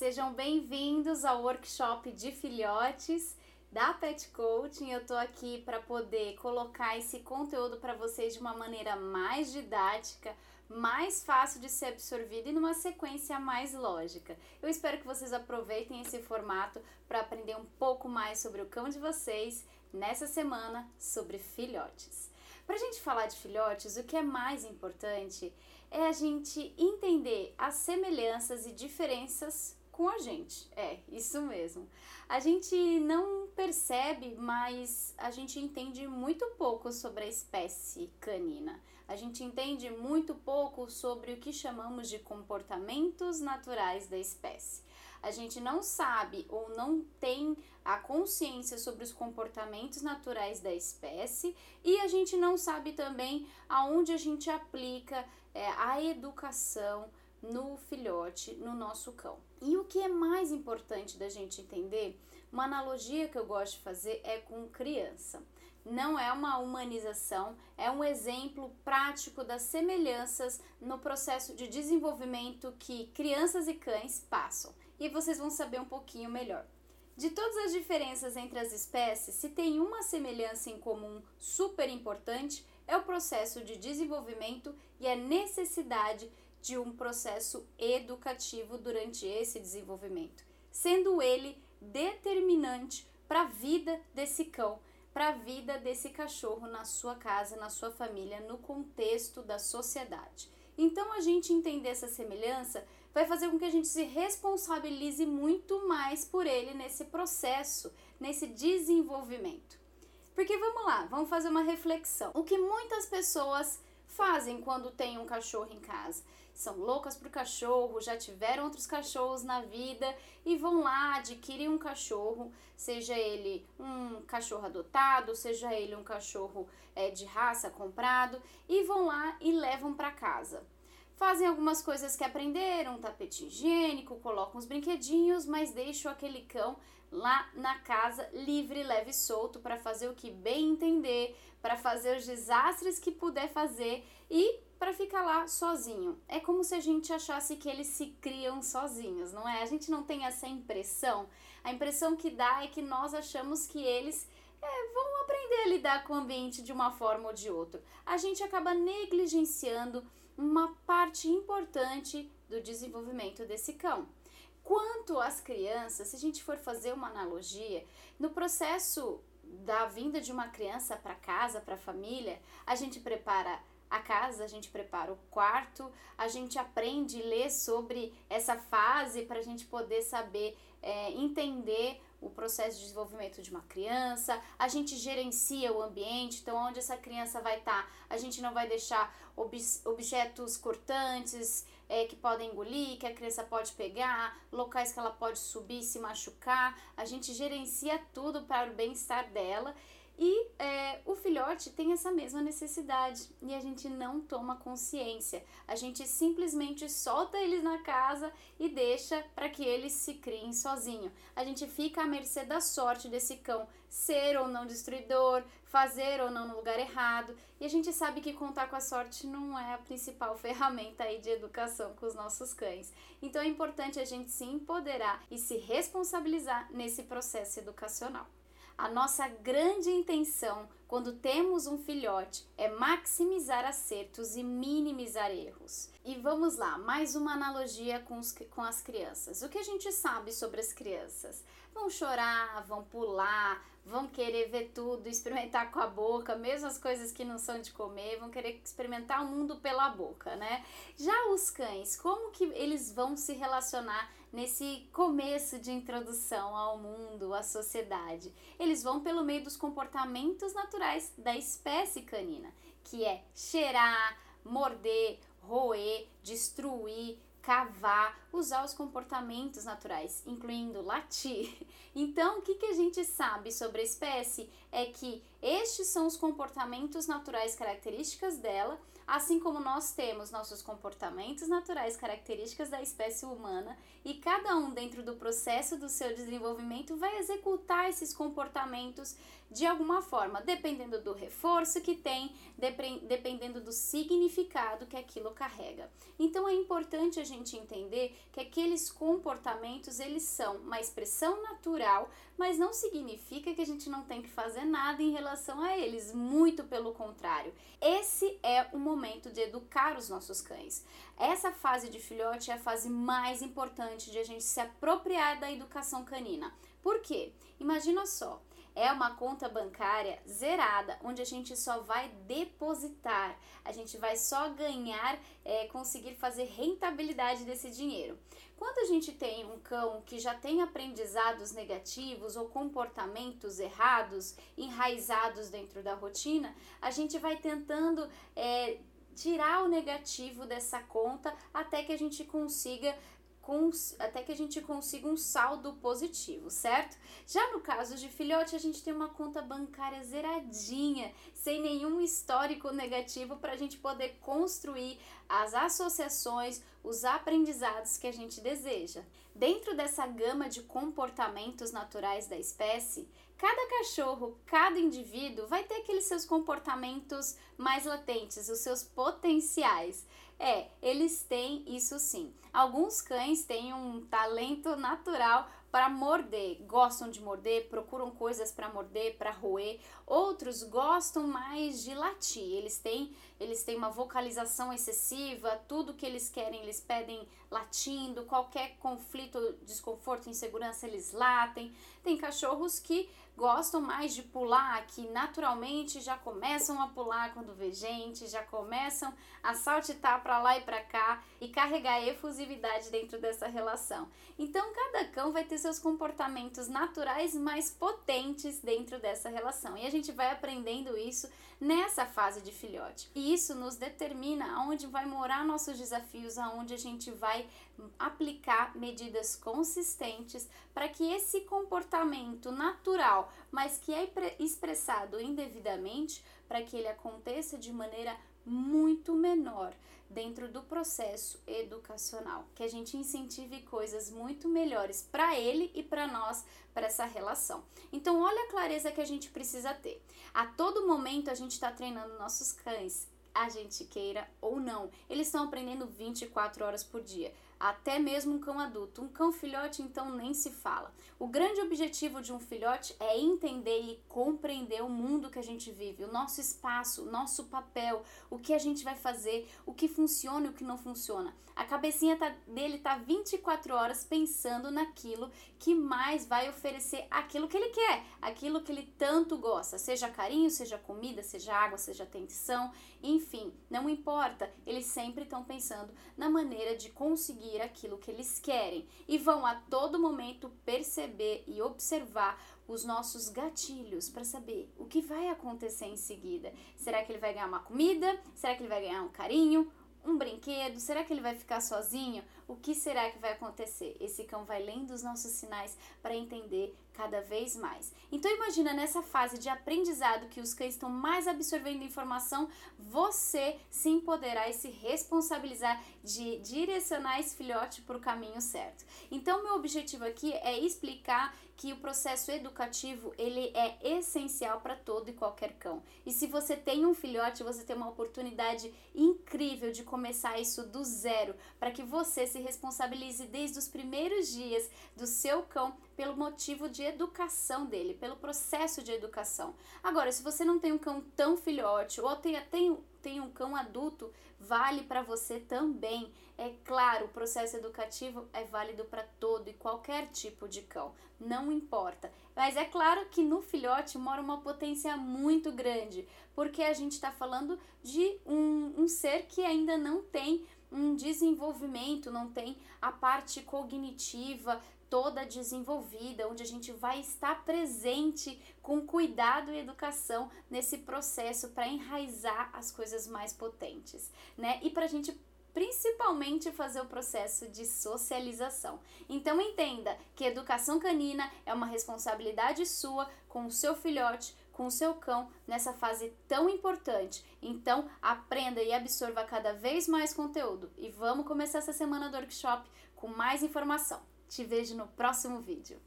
Sejam bem-vindos ao workshop de filhotes da Pet Coaching. Eu tô aqui para poder colocar esse conteúdo para vocês de uma maneira mais didática, mais fácil de ser absorvido e numa sequência mais lógica. Eu espero que vocês aproveitem esse formato para aprender um pouco mais sobre o cão de vocês nessa semana sobre filhotes. Para a gente falar de filhotes, o que é mais importante é a gente entender as semelhanças e diferenças com a gente. É, isso mesmo. A gente não percebe, mas a gente entende muito pouco sobre a espécie canina. A gente entende muito pouco sobre o que chamamos de comportamentos naturais da espécie. A gente não sabe ou não tem a consciência sobre os comportamentos naturais da espécie e a gente não sabe também aonde a gente aplica é, a educação no filhote, no nosso cão. E o que é mais importante da gente entender, uma analogia que eu gosto de fazer é com criança. Não é uma humanização, é um exemplo prático das semelhanças no processo de desenvolvimento que crianças e cães passam. E vocês vão saber um pouquinho melhor. De todas as diferenças entre as espécies, se tem uma semelhança em comum super importante, é o processo de desenvolvimento e a necessidade de um processo educativo durante esse desenvolvimento, sendo ele determinante para a vida desse cão, para a vida desse cachorro na sua casa, na sua família, no contexto da sociedade. Então, a gente entender essa semelhança vai fazer com que a gente se responsabilize muito mais por ele nesse processo, nesse desenvolvimento. Porque vamos lá, vamos fazer uma reflexão. O que muitas pessoas fazem quando tem um cachorro em casa. São loucas por cachorro, já tiveram outros cachorros na vida e vão lá adquirir um cachorro, seja ele um cachorro adotado, seja ele um cachorro é, de raça comprado, e vão lá e levam para casa. Fazem algumas coisas que aprenderam, tapete higiênico, colocam os brinquedinhos, mas deixam aquele cão lá na casa livre, leve e solto para fazer o que bem entender, para fazer os desastres que puder fazer e para ficar lá sozinho. É como se a gente achasse que eles se criam sozinhos, não é? A gente não tem essa impressão. A impressão que dá é que nós achamos que eles é, vão aprender a lidar com o ambiente de uma forma ou de outra. A gente acaba negligenciando uma parte importante do desenvolvimento desse cão. Quanto às crianças, se a gente for fazer uma analogia, no processo da vinda de uma criança para casa, para a família, a gente prepara a casa, a gente prepara o quarto, a gente aprende e lê sobre essa fase para a gente poder saber é, entender o processo de desenvolvimento de uma criança, a gente gerencia o ambiente, então onde essa criança vai estar, tá, a gente não vai deixar ob objetos cortantes é, que podem engolir, que a criança pode pegar, locais que ela pode subir e se machucar, a gente gerencia tudo para o bem-estar dela e é, o filhote tem essa mesma necessidade e a gente não toma consciência. A gente simplesmente solta eles na casa e deixa para que eles se criem sozinho. A gente fica à mercê da sorte desse cão ser ou não destruidor, fazer ou não no lugar errado. E a gente sabe que contar com a sorte não é a principal ferramenta aí de educação com os nossos cães. Então é importante a gente se empoderar e se responsabilizar nesse processo educacional. A nossa grande intenção quando temos um filhote é maximizar acertos e minimizar erros. E vamos lá, mais uma analogia com, os, com as crianças. O que a gente sabe sobre as crianças? Vão chorar, vão pular, vão querer ver tudo, experimentar com a boca, mesmo as coisas que não são de comer, vão querer experimentar o mundo pela boca, né? Já os cães, como que eles vão se relacionar nesse começo de introdução ao mundo, à sociedade? Eles vão pelo meio dos comportamentos naturais da espécie canina, que é cheirar, morder, roer, destruir, cavar, usar os comportamentos naturais, incluindo latir. Então, o que, que a gente sabe sobre a espécie é que estes são os comportamentos naturais características dela, assim como nós temos nossos comportamentos naturais características da espécie humana e cada um dentro do processo do seu desenvolvimento vai executar esses comportamentos de alguma forma, dependendo do reforço que tem, dependendo do significado que aquilo carrega. Então é importante a gente entender que aqueles comportamentos eles são uma expressão natural, mas não significa que a gente não tem que fazer nada em relação a eles, muito pelo contrário. Esse é o momento de educar os nossos cães. Essa fase de filhote é a fase mais importante de a gente se apropriar da educação canina. Por quê? Imagina só, é uma conta bancária zerada, onde a gente só vai depositar, a gente vai só ganhar, é, conseguir fazer rentabilidade desse dinheiro. Quando a gente tem um cão que já tem aprendizados negativos ou comportamentos errados enraizados dentro da rotina, a gente vai tentando é, tirar o negativo dessa conta até que a gente consiga até que a gente consiga um saldo positivo, certo? Já no caso de filhote, a gente tem uma conta bancária zeradinha, sem nenhum histórico negativo para a gente poder construir as associações, os aprendizados que a gente deseja. Dentro dessa gama de comportamentos naturais da espécie, cada cachorro, cada indivíduo vai ter aqueles seus comportamentos mais latentes, os seus potenciais. É, eles têm isso sim. Alguns cães têm um talento natural para morder, gostam de morder, procuram coisas para morder, para roer. Outros gostam mais de latir. Eles têm, eles têm uma vocalização excessiva, tudo que eles querem, eles pedem latindo, qualquer conflito, desconforto, insegurança, eles latem. Tem cachorros que gostam mais de pular, que naturalmente já começam a pular quando vê gente, já começam a saltitar para lá e para cá e carregar efusividade dentro dessa relação. Então, cada cão vai ter seus comportamentos naturais mais potentes dentro dessa relação. E a gente vai aprendendo isso nessa fase de filhote. E isso nos determina aonde vai morar nossos desafios, aonde a gente vai aplicar medidas consistentes para que esse comportamento natural, mas que é expressado indevidamente, para que ele aconteça de maneira muito menor dentro do processo educacional, que a gente incentive coisas muito melhores para ele e para nós, para essa relação. Então, olha a clareza que a gente precisa ter. A todo momento a gente está treinando nossos cães, a gente queira ou não. Eles estão aprendendo 24 horas por dia até mesmo um cão adulto. Um cão filhote, então, nem se fala. O grande objetivo de um filhote é entender e compreender o mundo que a gente vive, o nosso espaço, o nosso papel, o que a gente vai fazer, o que funciona e o que não funciona. A cabecinha tá, dele tá 24 horas pensando naquilo que mais vai oferecer aquilo que ele quer, aquilo que ele tanto gosta, seja carinho, seja comida, seja água, seja atenção, enfim, não importa, eles sempre estão pensando na maneira de conseguir aquilo que eles querem e vão a todo momento perceber e observar os nossos gatilhos para saber o que vai acontecer em seguida. Será que ele vai ganhar uma comida? Será que ele vai ganhar um carinho? um brinquedo? Será que ele vai ficar sozinho? O que será que vai acontecer? Esse cão vai lendo os nossos sinais para entender cada vez mais. Então imagina nessa fase de aprendizado que os cães estão mais absorvendo informação, você se empoderar e se responsabilizar de direcionar esse filhote para o caminho certo. Então meu objetivo aqui é explicar que o processo educativo ele é essencial para todo e qualquer cão. E se você tem um filhote, você tem uma oportunidade incrível de começar isso do zero, para que você responsabilize desde os primeiros dias do seu cão pelo motivo de educação dele, pelo processo de educação. Agora, se você não tem um cão tão filhote ou tem, tem, tem um cão adulto, vale para você também. É claro, o processo educativo é válido para todo e qualquer tipo de cão, não importa. Mas é claro que no filhote mora uma potência muito grande, porque a gente está falando de um, um ser que ainda não tem um desenvolvimento, não tem a parte cognitiva toda desenvolvida, onde a gente vai estar presente com cuidado e educação nesse processo para enraizar as coisas mais potentes, né? E para a gente principalmente fazer o processo de socialização. Então entenda que educação canina é uma responsabilidade sua com o seu filhote, com o seu cão nessa fase tão importante. Então, aprenda e absorva cada vez mais conteúdo e vamos começar essa semana do workshop com mais informação. Te vejo no próximo vídeo.